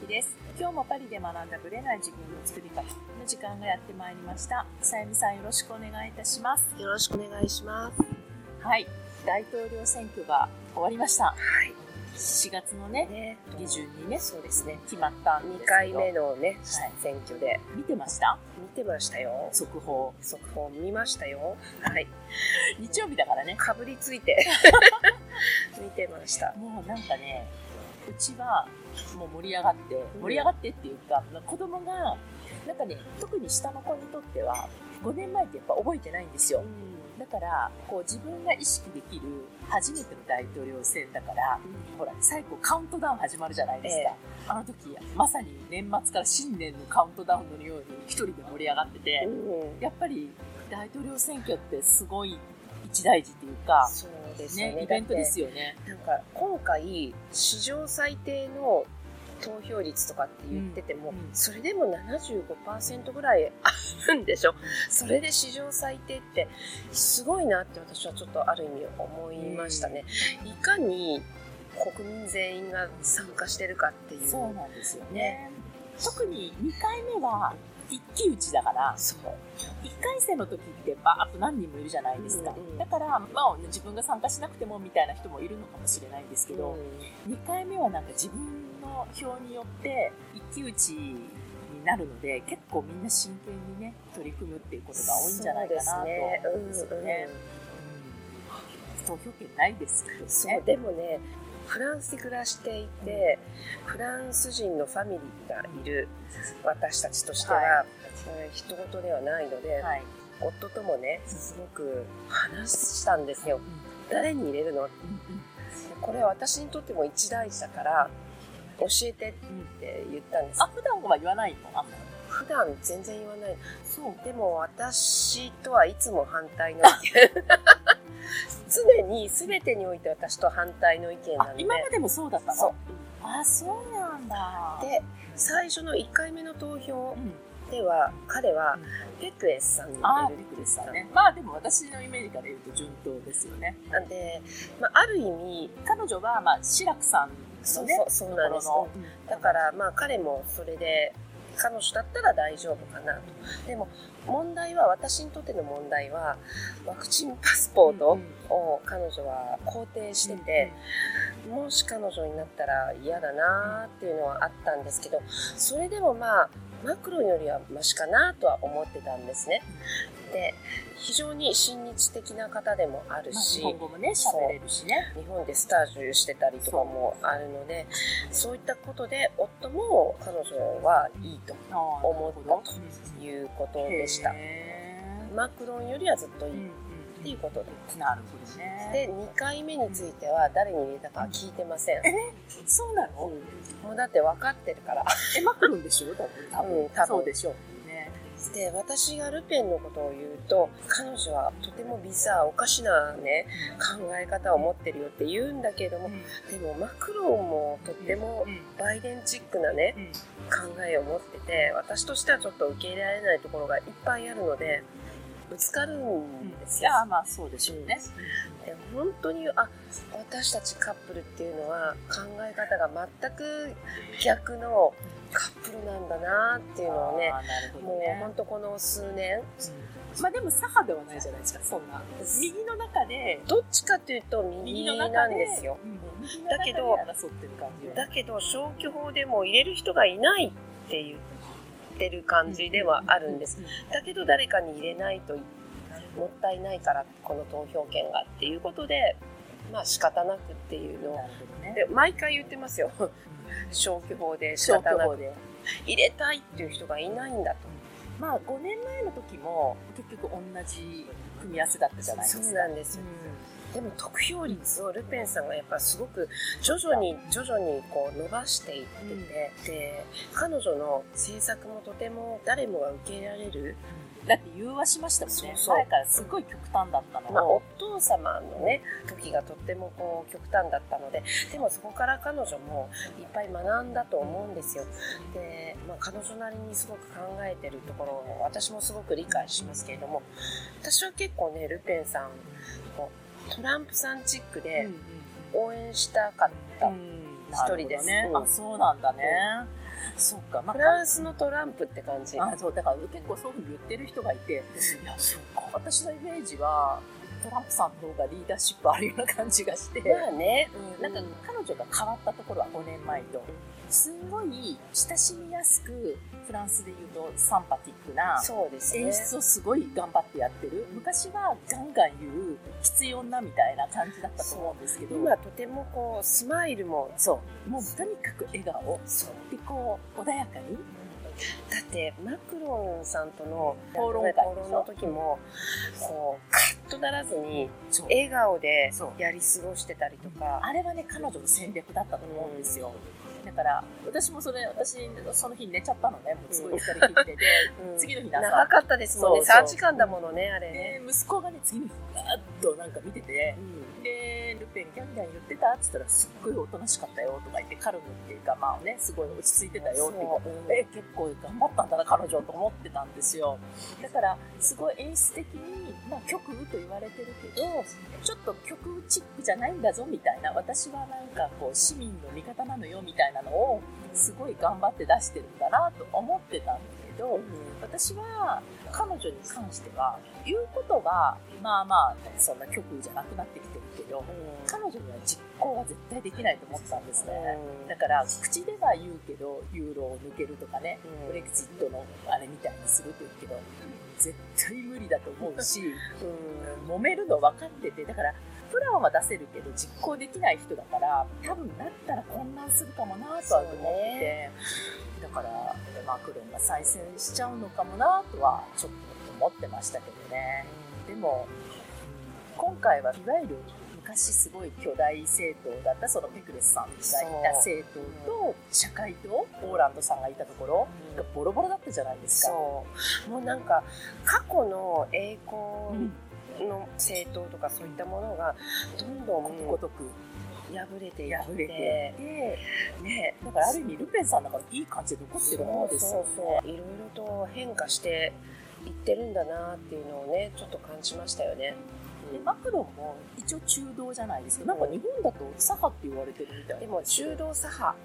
こんにちは、あきです。今日もパリで学んだブレない自分の作り方の時間がやってまいりました。さゆみさんよろしくお願いいたします。よろしくお願いします。はい。大統領選挙が終わりました。はい。4月のね、ね、下旬にね、そうですね。決まったんですけ2ど回目のね、はい選挙で見てました？見てましたよ。速報。速報見ましたよ。はい。日曜日だからね。かぶりついて 見てました。もうなんかね、うちはもう盛り上がって、盛り上がってっていうか、子供が、なんかね、特に下の子にとっては、5年前ってやっぱ覚えてないんですよ。だから、こう自分が意識できる初めての大統領選だから、ほら、最後カウントダウン始まるじゃないですか。え。あの時、まさに年末から新年のカウントダウンのように一人で盛り上がってて、うん。やっぱり大統領選挙ってすごい一大事っていうか、そうですよね。ね、イベントですよ。よね。なんか今回史上最低の投票率とかって言ってても、うんうんそれでも75%ぐらいあるんでしょ？それで史上最低ってすごいなって私はちょっとある意味思いましたね、いかに国民全員が参加してるかっていうそうなんですよねね。特に2回目は一騎打ちだから、そう1回戦の時ってバーッと何人もいるじゃないですか。うんうんだから、まあ、自分が参加しなくてもみたいな人もいるのかもしれないんですけど、2回目はなんか自分の票によって一騎打ちになるので、結構みんな真剣にね、取り組むっていうことが多いんじゃないかなと思うんですよね。うん投票権ないですけどね。でもねフランスで暮らしていて、フランス人のファミリーがいる私たちとしては、はえー人事ではないので、はい。夫ともねすごく話したんですよ。誰に入れるの？うんこれは私にとっても一大事だから教えてっうんうんて言ったんです。あ、普段は言わないの？普段全然言わない。そう。でも私とはいつも反対の 常に全てにおいて私と反対の意見なあの、で今までもそうだったの？そうあ、そうなんだ。で最初の1回目の投票うん。では彼はペクエスさんにああ、入れるびっくりしたね。まあでも私のイメージから言うと順当ですよね。なんで、まあ、ある意味彼女は、まあ、志らくさんのねそうそう、そうなんですところのだからまあ彼もそれで彼女だったら大丈夫かなと。でも問題は私にとっての問題はワクチンパスポートを彼女は肯定してて、もし彼女になったら嫌だなっていうのはあったんですけどそれでもまあマクロンよりはマシかなとは思ってたんですね。で非常に親日的な方でもあるまあ、し、日本語もね、喋れるしね。日本でスタージュしてたりとかもあるのでそういったことで夫も彼女はいいと思ったということでした。へマクロンよりはずっといいっていうことでうんなるほどね。で2回目については誰に入れたかは聞いてません、そうなの、もうだって分かってるからえ、マクロンでしょ？多分。多分。うん多分そうでしょう。ね。で私がルペンのことを言うと彼女はとてもビザーおかしなね考え方を持ってるよって言うんだけれどもでもマクロンもとってもうんバイデンチックなねうん考えを持ってて私としてはちょっと受け入れられないところがいっぱいあるのでぶつかるんですよ。いや、まあそうでしょうね。で本当にあ私たちカップルっていうのは考え方が全く逆のカップルなんだなっていうのをねあーなるほどもうね。本当この数年まあでも左派ではないじゃないですか、そんな。右の中で、どっちかというと右なん中で、ですよ。だけどだけど消去法でも入れる人がいないって言ってる感じではあるんです。だけど誰かに入れないともったいないからこの投票権がっていうことでまあ仕方なくっていうのをね。で毎回言ってますよ消去法で仕消方なく。入れたいっていう人がいないんだとまあ5年前の時も結局同じ組み合わせだったじゃないですか。そうなんですよでも得票率をルペンさんがやっぱすごく徐々に徐々にこう伸ばしていってて、で彼女の政策もとても誰もが受け入れられる、だって融和しましたもんね。前からすごい極端だったのまあ、をお、父様のね時がとってもこう極端だったのででもそこから彼女もいっぱい学んだと思うんですよ。で、まあ、彼女なりにすごく考えてるところを私もすごく理解しますけれども私は結構ねルペンさんトランプさんチックで応援したかった、うん。一人です、うんね。あ、そうなんだね。そっか。まあフランスのトランプって感じ。あそう。だから結構そういうふうに言ってる人がいて、いやそうか。私のイメージはトランプさんの方がリーダーシップあるような感じがして、まあね、うん。なんか彼女が変わったところは5年前とすんごい親しみやすくフランスで言うとサンパティックなそうですね。演出をすごい頑張ってやってる。昔はガンガン言う必要なみたいな感じだったと思うんですけど。今とてもこうスマイルもそう。もうとにかく笑顔。でこう穏やかに。だってマクロンさんとの討論会の時もこうカッとならずに笑顔でやり過ごしてたりとか。あれはね、彼女の戦略だったと思うんですよ。だから、私もそれ、私、その日寝ちゃったのね、もうすごい疲れ切ってて、うん。次の日の朝。長かったですもんね。そうそう。3時間だものねあれね、で、息子がね、次の日、ガーッとなんか見てて、で、ルペン、ギャンギャン言ってたって言ったら、すっごいおとなしかったよとか言って、カルムっていうか、まあね、すごい落ち着いてたよって言ってそうえ、結構頑張ったんだな、彼女と思ってたんですよ。だから、すごい演出的に、まあ、極右と言われてるけど、ちょっと極右チックじゃないんだぞ、みたいな。私はなんか、こう、市民の味方なのよ、みたいなのを、すごい頑張って出してるんだな、と思ってたんだけど、私は、彼女に関しては、言うことは、まあまあ、そんな極右じゃなくなってきてるけど、彼女には実行は絶対できないと思ってたんですね。だから、口では言うけど、ユーロを抜けるとかね、ブレグジットのあれみたいにすると言うけど、絶対無理だと思うし、揉めるの分かってて、だから、プランは出せるけど実行できない人だから、多分だったら混乱するかもなとは思ってて、だから、マクロンが再選しちゃうのかもなとはちょっと思ってましたけどね。でも、今回はいわゆる昔すごい巨大政党だったそのペクレスさんがいた政党と社会党オーランドさんがいたところがボロボロだったじゃないですか。そうもうなんか過去の栄光の政党とかそういったものがどんどんことごとく破れていっ破れててねだからある意味ルペンさんだからいい感じで残ってるものですよね。そうそういろいろと変化していってるんだなっていうのをねちょっと感じましたよね。でマクロンも一応中道じゃないですか。なんか日本だと左派って言われてるみたい。でも中道左派。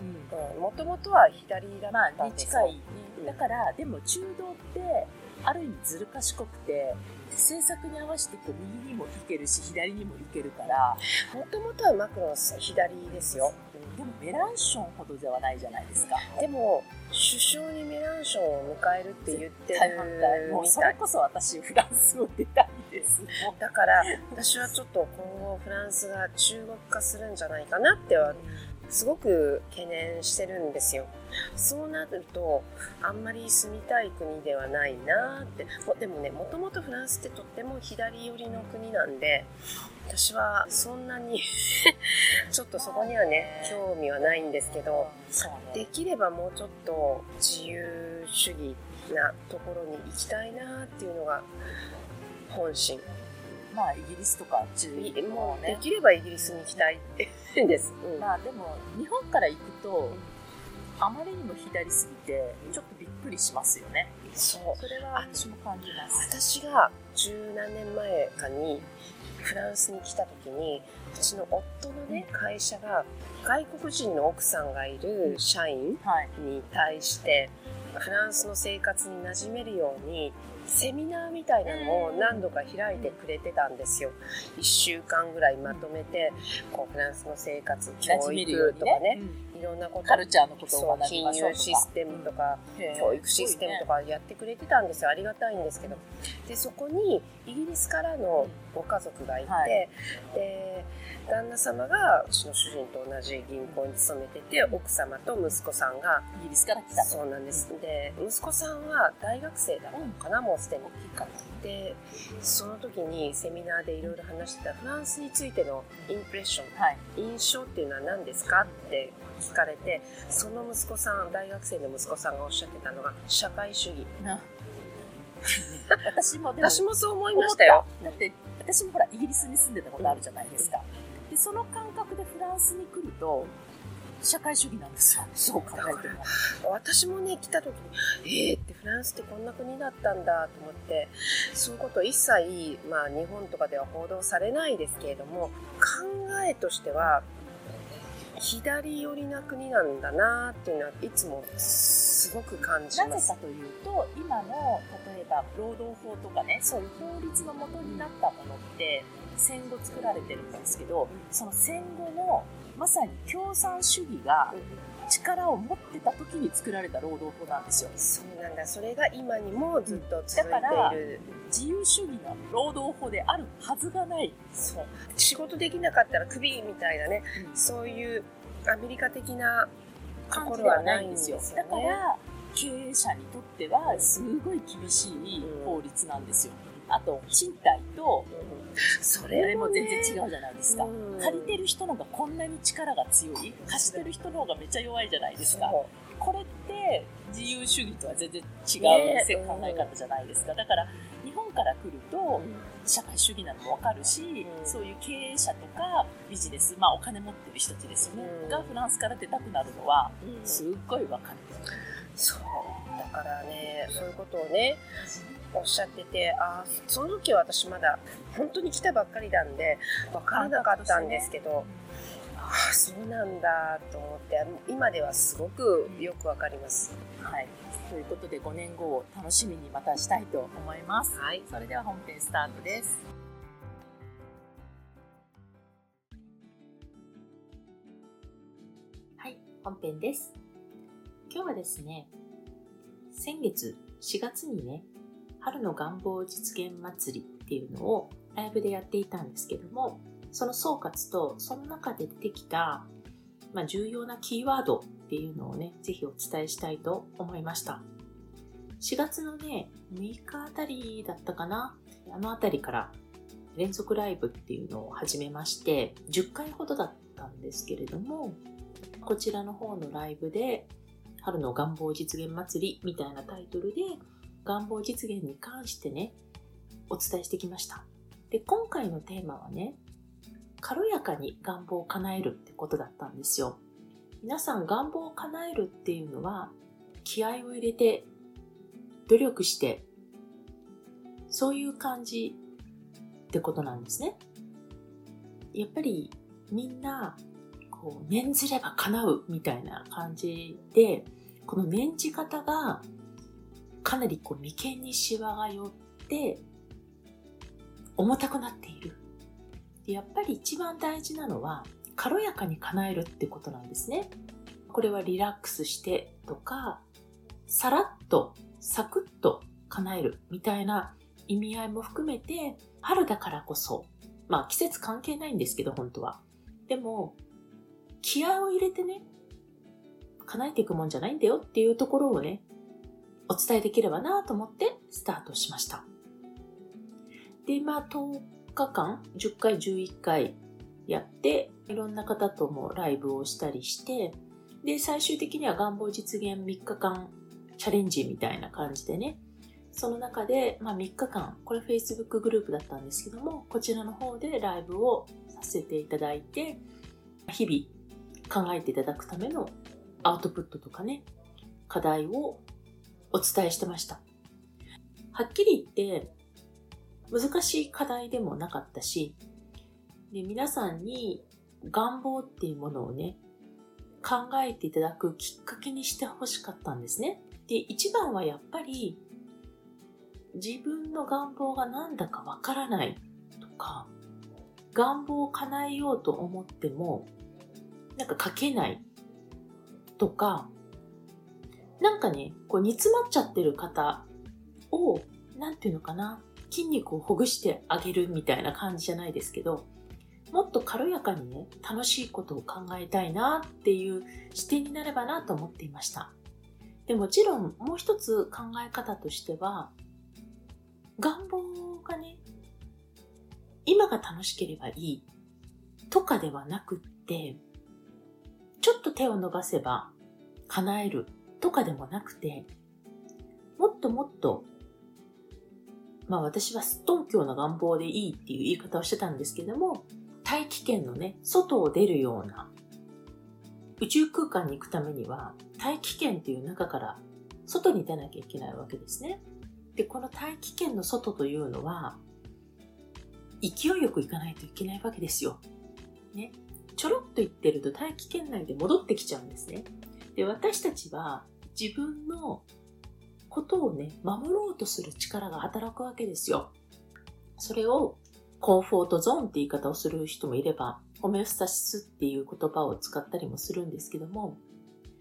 うん。もともとは左だまあったんですに近い、ねうん。だからでも中道ってある意味ずる賢くて政策に合わせてこう右にも行けるし左にも行けるから。もともとはマクロン左ですよ。でもメランションほどではないじゃないですか。でも首相にメランションを迎えるって言って大反対。もうそれこそ私フランスを出たいですもうだから私はちょっと今後フランスが中国化するんじゃないかなってはすごく懸念してるんですよ。そうなるとあんまり住みたい国ではないなって。でもねもともとフランスってとっても左寄りの国なんで私はそんなに ちょっとそこにはね興味はないんですけどできればもうちょっと自由主義なところに行きたいなっていうのが本心。まあイギリスとか中い国もうできればイギリスに行きたいです、うん。まあでも日本から行くとあまりにも左すぎてちょっとびっくりしますよね。そう。それは私も感じます。私が十何年前かにフランスに来た時にうちの夫のね会社が外国人の奥さんがいる社員はい。に対してフランスの生活に馴染めるようにセミナーみたいなのを何度か開いてくれてたんですよ。1週間ぐらいまとめてこうフランスの生活教育とかね。ね、いろんなことカルチャーのことを金学びましょう融システムとか、うん。教育システムとかやってくれてたんですよ。ありがたいんですけど。でそこにイギリスからのご家族がいて、はい。で旦那様がうちの主人と同じ銀行に勤めてて奥様と息子さんがイギリスから来たそうなんです。で息子さんは大学生だったのかな、もうすでに。でその時にセミナーでいろいろ話してたフランスについてのインプレッション。はい。印象っていうのは何ですか？って聞かれてその息子さん大学生の息子さんがおっしゃってたのが社会主義。な。私も私もそう思いましたよ。だって私もほらイギリスに住んでたことあるじゃないですか、でその感覚でフランスに来ると社会主義なんですよ。そう考えても。私もね来た時にえーってフランスってこんな国だったんだと思ってそういうこと一切、まあ、日本とかでは報道されないですけれども考えとしては左寄りな国なんだなっていうのはいつもすごく感じます。なぜかというと今の例えば労働法とかねそういう法律の元になったものって戦後作られてるんですけどその戦後のまさに共産主義が力を持ってた時に作られた労働法なんですよ。そうなんだ。それが今にもずっと続いている、自由主義の労働法であるはずがない。そう。仕事できなかったらクビみたいなね、うん、そういうアメリカ的なところはないんですよ、ね、だから経営者にとってはすごい厳しい法律なんですよ、うん、あと賃貸と、それも全然違うじゃないですか、借りてる人のがこんなに力が強い。貸してる人の方がめっちゃ弱いじゃないですか。これって自由主義とは全然違う考え方じゃないですか。だから日本から来ると社会主義なのも分かるし、そういう経営者とかビジネス、まあ、お金持ってる人たちですよね、がフランスから出たくなるのはすっごい分かる。そう。だからねそういうことをねおっしゃっててあその時は私まだ本当に来たばっかりなんで分からなかったんですけど、ああそうなんだと思って今ではすごくよくわかります。はいということで5年後を楽しみにまたしたいと思います。はい、それでは本編スタートです。はい、本編です。今日はですね、先月4月にね、春の願望実現祭りっていうのをライブでやっていたんですけども、その総括とその中で出てきた、まあ、重要なキーワードっていうのをね、ぜひお伝えしたいと思いました。4月のね、6日あたりだったかなあのあたりから連続ライブっていうのを始めまして、10回ほどだったんですけれども、こちらの方のライブで、春の願望実現祭りみたいなタイトルで、願望実現に関してね、お伝えしてきました。で、今回のテーマはね、軽やかに願望を叶えるってことだったんですよ。皆さん願望を叶えるっていうのは気合を入れて努力してそういう感じってことなんですね。やっぱりみんなこう念ずれば叶うみたいな感じでこの念じ方がかなりこう眉間にシワが寄って重たくなっている。やっぱり一番大事なのは軽やかに叶えるってことなんですね。これはリラックスしてとか、さらっと、サクッと叶えるみたいな意味合いも含めて、春だからこそ、まあ季節関係ないんですけど、本当は。でも、気合を入れてね、叶えていくもんじゃないんだよっていうところをね、お伝えできればなと思ってスタートしました。で、まあ10日間、10回、11回やって、いろんな方ともライブをしたりして、で、最終的には願望実現3日間チャレンジみたいな感じでね、その中で、まあ、3日間、これ Facebook グループだったんですけども、こちらの方でライブをさせていただいて、日々考えていただくためのアウトプットとかね、課題をお伝えしてました。はっきり言って、難しい課題でもなかったし、で皆さんに願望っていうものをね、考えていただくきっかけにしてほしかったんですね。で、一番はやっぱり自分の願望がなんだかわからないとか、願望を叶えようと思っても、なんか書けないとか、なんかね、こう煮詰まっちゃってる方を、なんていうのかな、筋肉をほぐしてあげるみたいな感じじゃないですけど、もっと軽やかにね、楽しいことを考えたいなっていう視点になればなと思っていました。でもちろんもう一つ考え方としては、願望がね、今が楽しければいいとかではなくって、ちょっと手を伸ばせば叶えるとかでもなくて、もっともっと、まあ私はすっとんきょうな願望でいいっていう言い方をしてたんですけども、大気圏のね、外を出るような宇宙空間に行くためには大気圏っていう中から外に出なきゃいけないわけですね。で、この大気圏の外というのは勢いよく行かないといけないわけですよ。ね。ちょろっと言ってると大気圏内で戻ってきちゃうんですね。で、私たちは自分のことをね、守ろうとする力が働くわけですよ。それをコンフォートゾーンって言い方をする人もいれば、ホメオスタシスっていう言葉を使ったりもするんですけども、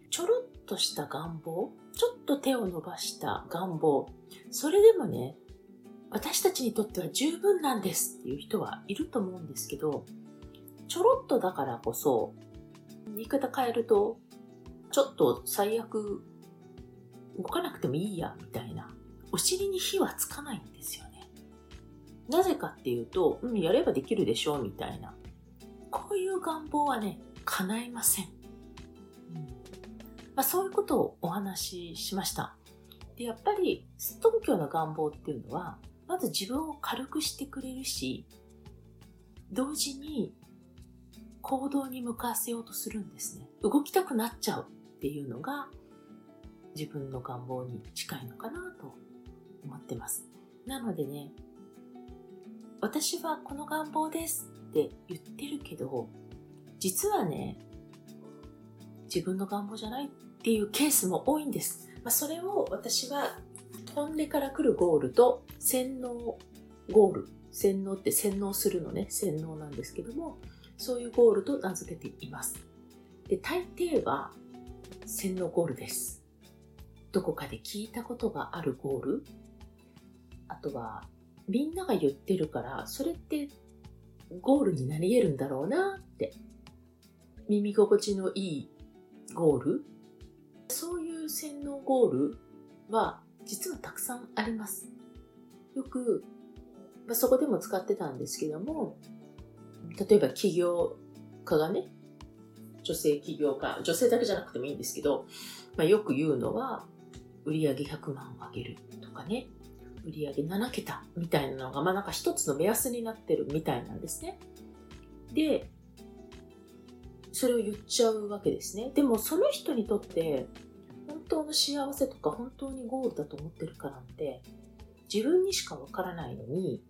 ちょろっとした願望、ちょっと手を伸ばした願望、それでもね、私たちにとっては十分なんですっていう人はいると思うんですけど、ちょろっとだからこそ、言い方変えると、ちょっと最悪動かなくてもいいや、みたいな。お尻に火はつかないんですよね。なぜかっていうと、うん、やればできるでしょう、みたいな。こういう願望はね、叶いません。うんまあ、そういうことをお話ししました。で、やっぱり、すっとんきょうな願望っていうのは、まず自分を軽くしてくれるし、同時に行動に向かわせようとするんですね。動きたくなっちゃうっていうのが自分の願望に近いのかなと思ってます。なのでね、私はこの願望ですって言ってるけど、実はね、自分の願望じゃないっていうケースも多いんです。まあ、それを私は飛んでから来るゴールと洗脳ゴール。洗脳って洗脳するのね、洗脳なんですけども、そういうゴールと名付けています。で、大抵は洗脳ゴールです。どこかで聞いたことがあるゴール？あとは、みんなが言ってるから、それってゴールになり得るんだろうなって。耳心地のいいゴール？そういう洗脳ゴールは実はたくさんあります。よく、まあ、そこでも使ってたんですけども、例えば起業家がね、女性起業家、女性だけじゃなくてもいいんですけど、まあ、よく言うのは、売上100万を上げるとかね、売上7桁みたいなのが、まあなんか一つの目安になってるみたいなんですね。で、それを言っちゃうわけですね。でもその人にとって、本当の幸せとか本当にゴールだと思ってるかなんて、自分にしかわからないのに、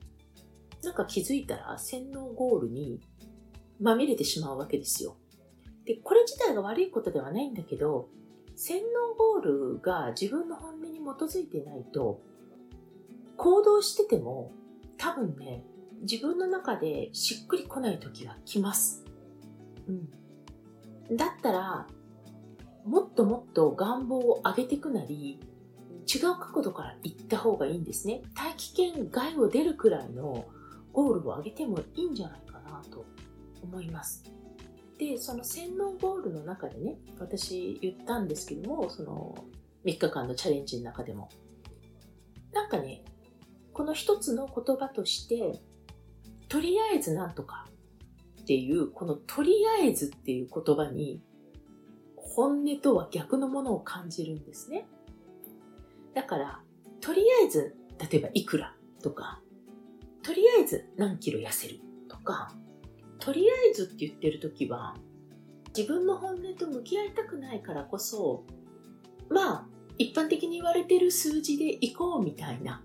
なんか気づいたら洗脳ゴールにまみれてしまうわけですよ。で、これ自体が悪いことではないんだけど、洗脳ゴールが自分の本音に基づいてないと、行動してても多分ね、自分の中でしっくりこない時が来ます。うん。だったら、もっともっと願望を上げていくなり、違う角度から行った方がいいんですね。大気圏外を出るくらいのゴールを上げてもいいんじゃないかなと思います。で、その洗脳ゴールの中でね、私言ったんですけども、その3日間のチャレンジの中でも。なんかね、この一つの言葉として、とりあえずなんとかっていう、このとりあえずっていう言葉に、本音とは逆のものを感じるんですね。だから、とりあえず、例えばいくらとか、とりあえず何キロ痩せるとか、とりあえずって言ってる時は、自分の本音と向き合いたくないからこそ、まあ、一般的に言われてる数字で行こうみたいな、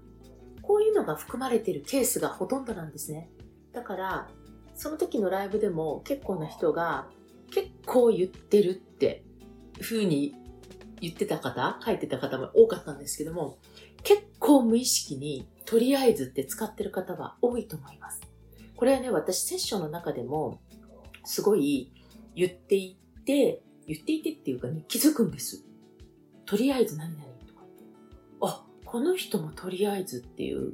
こういうのが含まれてるケースがほとんどなんですね。だから、その時のライブでも結構な人が結構言ってるって風に言ってた方、書いてた方も多かったんですけども、結構無意識にとりあえずって使ってる方は多いと思います。これはね、私セッションの中でもすごい言っていて、言っていてっていうかね、気づくんです。とりあえず何々とかって。あ、この人もとりあえずっていう、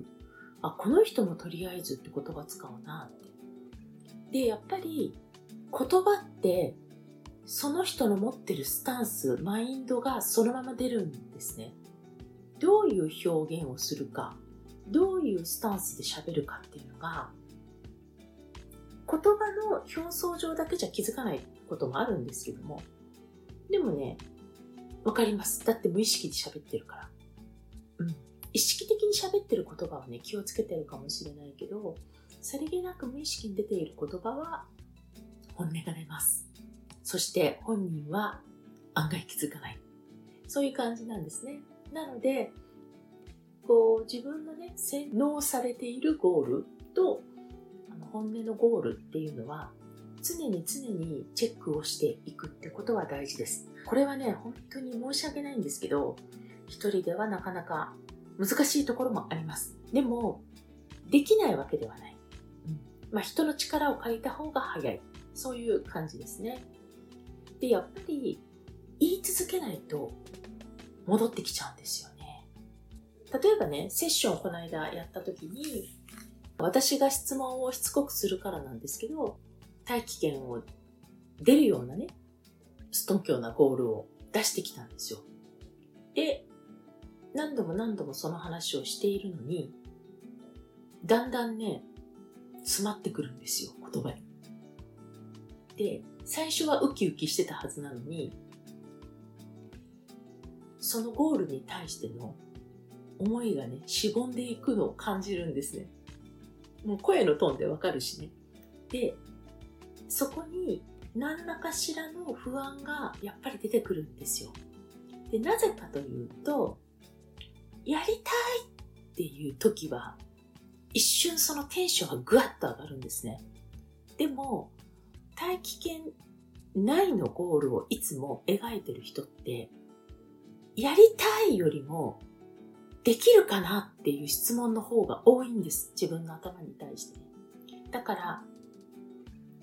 あ、この人もとりあえずって言葉使うなって。で、やっぱり言葉ってその人の持ってるスタンス、マインドがそのまま出るんですね。どういう表現をするか、どういうスタンスで喋るかっていうのが、言葉の表層上だけじゃ気づかないこともあるんですけども、でもね、わかります。だって無意識で喋ってるから。うん。意識的に喋ってる言葉はね、気をつけてるかもしれないけど、さりげなく無意識に出ている言葉は、本音が出ます。そして本人は案外気づかない。そういう感じなんですね。なので、こう自分のね、洗脳されているゴールと本音のゴールっていうのは常に常にチェックをしていくってことは大事です。これはね、本当に申し訳ないんですけど、一人ではなかなか難しいところもあります。でも、できないわけではない。うん、まあ、人の力を借りた方が早い。そういう感じですね。で、やっぱり言い続けないと戻ってきちゃうんですよね。例えばね、セッションをこの間やった時に、私が質問をしつこくするからなんですけど、大気圏を出るようなね、ストンキョなゴールを出してきたんですよ。で、何度も何度もその話をしているのに、だんだんね、詰まってくるんですよ、言葉に。で、最初はウキウキしてたはずなのに、そのゴールに対しての思いがね、しぼんでいくのを感じるんですね。もう声のトーンでわかるしね。で、そこに何らかしらの不安がやっぱり出てくるんですよ。で、なぜかというと、やりたいっていう時は、一瞬そのテンションがぐわっと上がるんですね。でも、大気圏内のゴールをいつも描いてる人って、やりたいよりも、できるかなっていう質問の方が多いんです。自分の頭に対して。だから、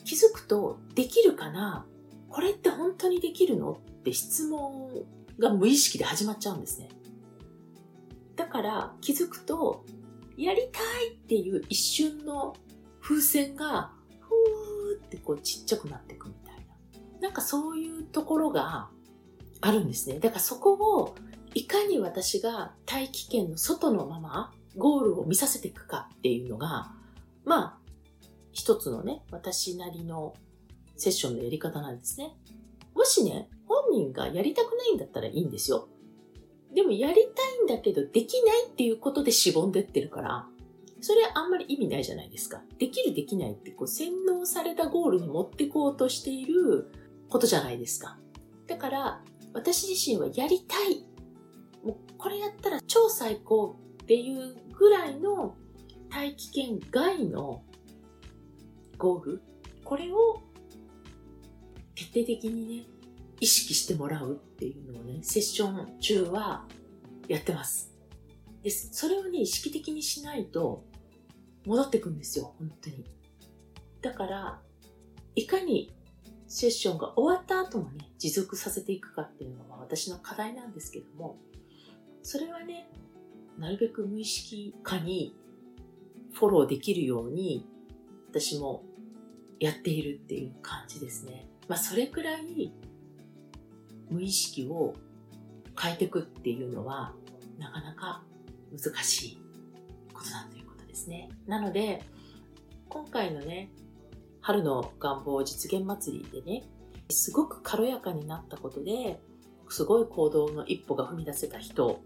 気づくと、できるかな？これって本当にできるの？って質問が無意識で始まっちゃうんですね。だから気づくと、やりたいっていう一瞬の風船が、ふーってこうちっちゃくなっていくみたいな。なんかそういうところがあるんですね。だからそこをいかに私が大気圏の外のままゴールを見させていくかっていうのが、まあ、一つのね、私なりのセッションのやり方なんですね。もしね、本人がやりたくないんだったらいいんですよ。でもやりたいんだけどできないっていうことでしぼんでってるから、それあんまり意味ないじゃないですか。できるできないってこう洗脳されたゴールに持ってこうとしていることじゃないですか。だから、私自身はやりたい。もうこれやったら超最高っていうぐらいの大気圏外のゴール。これを徹底的にね、意識してもらうっていうのをね、セッション中はやってます。で、それをね、意識的にしないと戻ってくんですよ、本当に。だから、いかにセッションが終わった後もね、持続させていくかっていうのは私の課題なんですけども、それはね、なるべく無意識化にフォローできるように、私もやっているっていう感じですね。まあ、それくらい無意識を変えていくっていうのはなかなか難しいことだということですね。なので、今回のね、春の願望実現祭りでね、すごく軽やかになったことで、すごい行動の一歩が踏み出せた人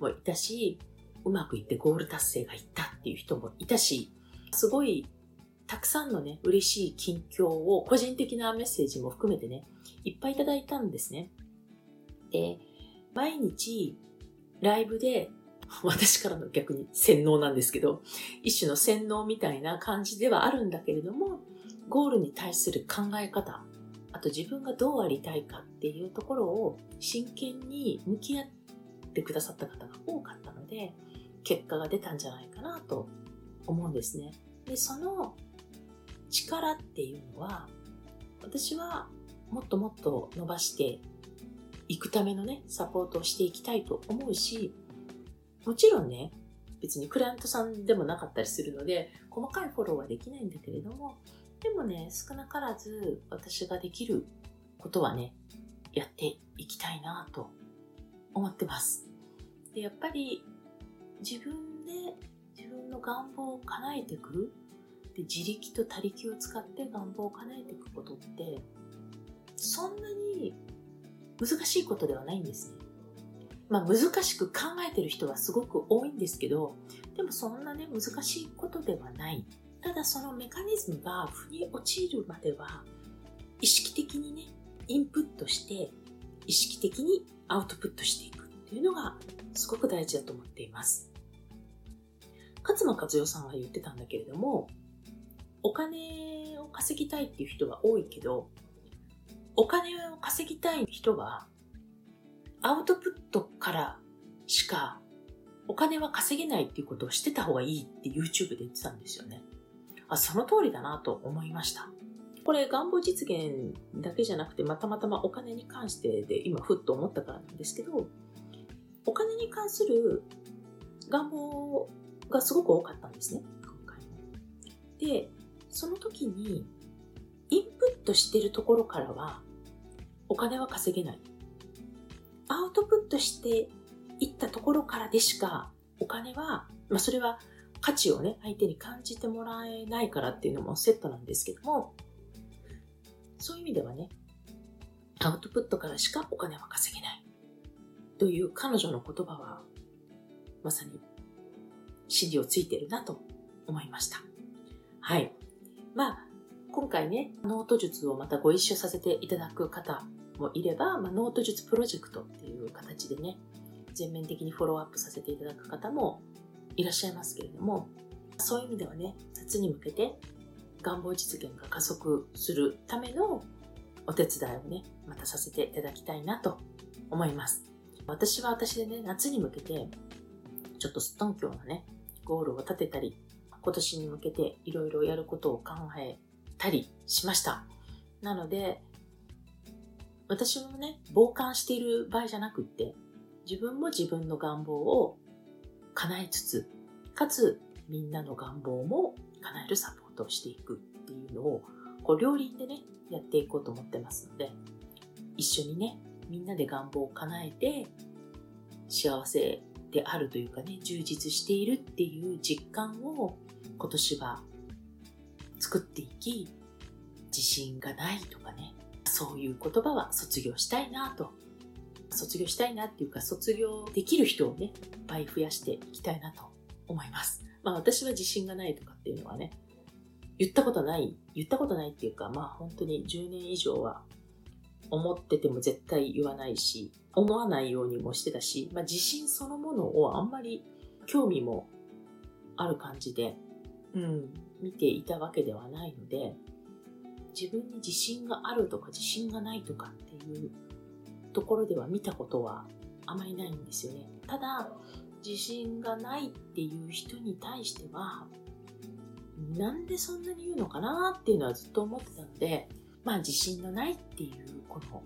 もいたし、うまくいってゴール達成がいったっていう人もいたし、すごいたくさんのね、嬉しい近況を個人的なメッセージも含めてね、いっぱいいただいたんですね。で、毎日ライブで 私からの逆に洗脳なんですけど、一種の洗脳みたいな感じではあるんだけれども、ゴールに対する考え方、あと自分がどうありたいかっていうところを真剣に向き合ってくださった方が多かったので、結果が出たんじゃないかなと思うんですね。で、その力っていうのは、私はもっともっと伸ばして行くためのね、サポートをしていきたいと思うし、もちろんね、別にクライアントさんでもなかったりするので、細かいフォローはできないんだけれども、でもね、少なからず私ができることはね、やっていきたいなと思ってます。で、やっぱり自分で自分の願望を叶えていくで自力と他力を使って願望を叶えていくことってそんなに難しいことではないんですね。まあ難しく考えてる人はすごく多いんですけど、でもそんなね、難しいことではない。ただそのメカニズムが腑に落ちるまでは、意識的にね、インプットして、意識的にアウトプットしていくっていうのがすごく大事だと思っています。勝間和代さんは言ってたんだけれども、お金を稼ぎたいっていう人は多いけど、お金を稼ぎたい人は、アウトプットからしかお金は稼げないっていうことをしてた方がいいって YouTube で言ってたんですよね。あ、その通りだなと思いました。これ願望実現だけじゃなくて、またまたまお金に関してで今ふっと思ったからなんですけど、お金に関する願望がすごく多かったんですね、今回も。で、その時に、インプットしてるところからは、お金は稼げない。アウトプットしていったところからでしか、お金は、まあそれは価値をね、相手に感じてもらえないからっていうのもセットなんですけども、そういう意味ではね、アウトプットからしかお金は稼げない。という彼女の言葉は、まさに真理をついてるなと思いました。はい。まあ、今回ね、ノート術をまたご一緒させていただく方もいれば、まあ、ノート術プロジェクトっていう形でね、全面的にフォローアップさせていただく方もいらっしゃいますけれども、そういう意味ではね、夏に向けて願望実現が加速するためのお手伝いをね、またさせていただきたいなと思います。私は私でね、夏に向けて、ちょっと素っ頓狂なね、ゴールを立てたり、今年に向けていろいろやることを考えたりしました。なので、私もね、傍観している場合じゃなくって、自分も自分の願望を叶えつつ、かつみんなの願望も叶えるサポートをしていくっていうのを、こう両輪でね、やっていこうと思ってますので、一緒にね、みんなで願望を叶えて、幸せであるというかね、充実しているっていう実感を今年は作っていき、自信がないとかね、そういう言葉は卒業したいなと。卒業したいなっていうか、卒業できる人をね、いっぱい増やしていきたいなと思います。まあ私は自信がないとかっていうのはね、言ったことない、言ったことないっていうか、まあ本当に10年以上は思ってても絶対言わないし、思わないようにもしてたし、まあ自信そのものをあんまり興味もある感じで、うん、見ていたわけではないので、自分に自信があるとか自信がないとかっていうところでは見たことはあまりないんですよね。ただ、自信がないっていう人に対しては、なんでそんなに言うのかなっていうのはずっと思ってたので、まあ自信のないっていうこの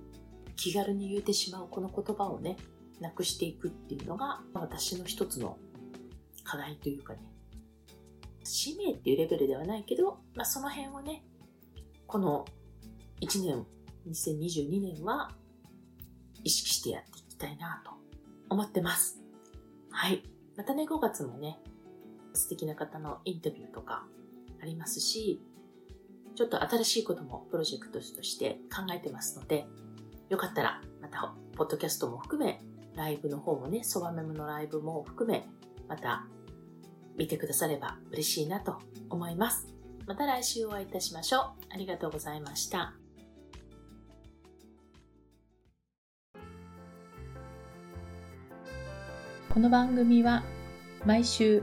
気軽に言えてしまうこの言葉をね、なくしていくっていうのが私の一つの課題というかね、使命っていうレベルではないけど、まあその辺をね、この1年、2022年は意識してやっていきたいなと思ってます。はい。またね、5月もね、素敵な方のインタビューとかありますし、ちょっと新しいこともプロジェクトとして考えてますので、よかったらまた、ポッドキャストも含め、ライブの方もね、そばメモのライブも含め、また見てくだされば嬉しいなと思います。また来週お会いいたしましょう。ありがとうございました。この番組は毎週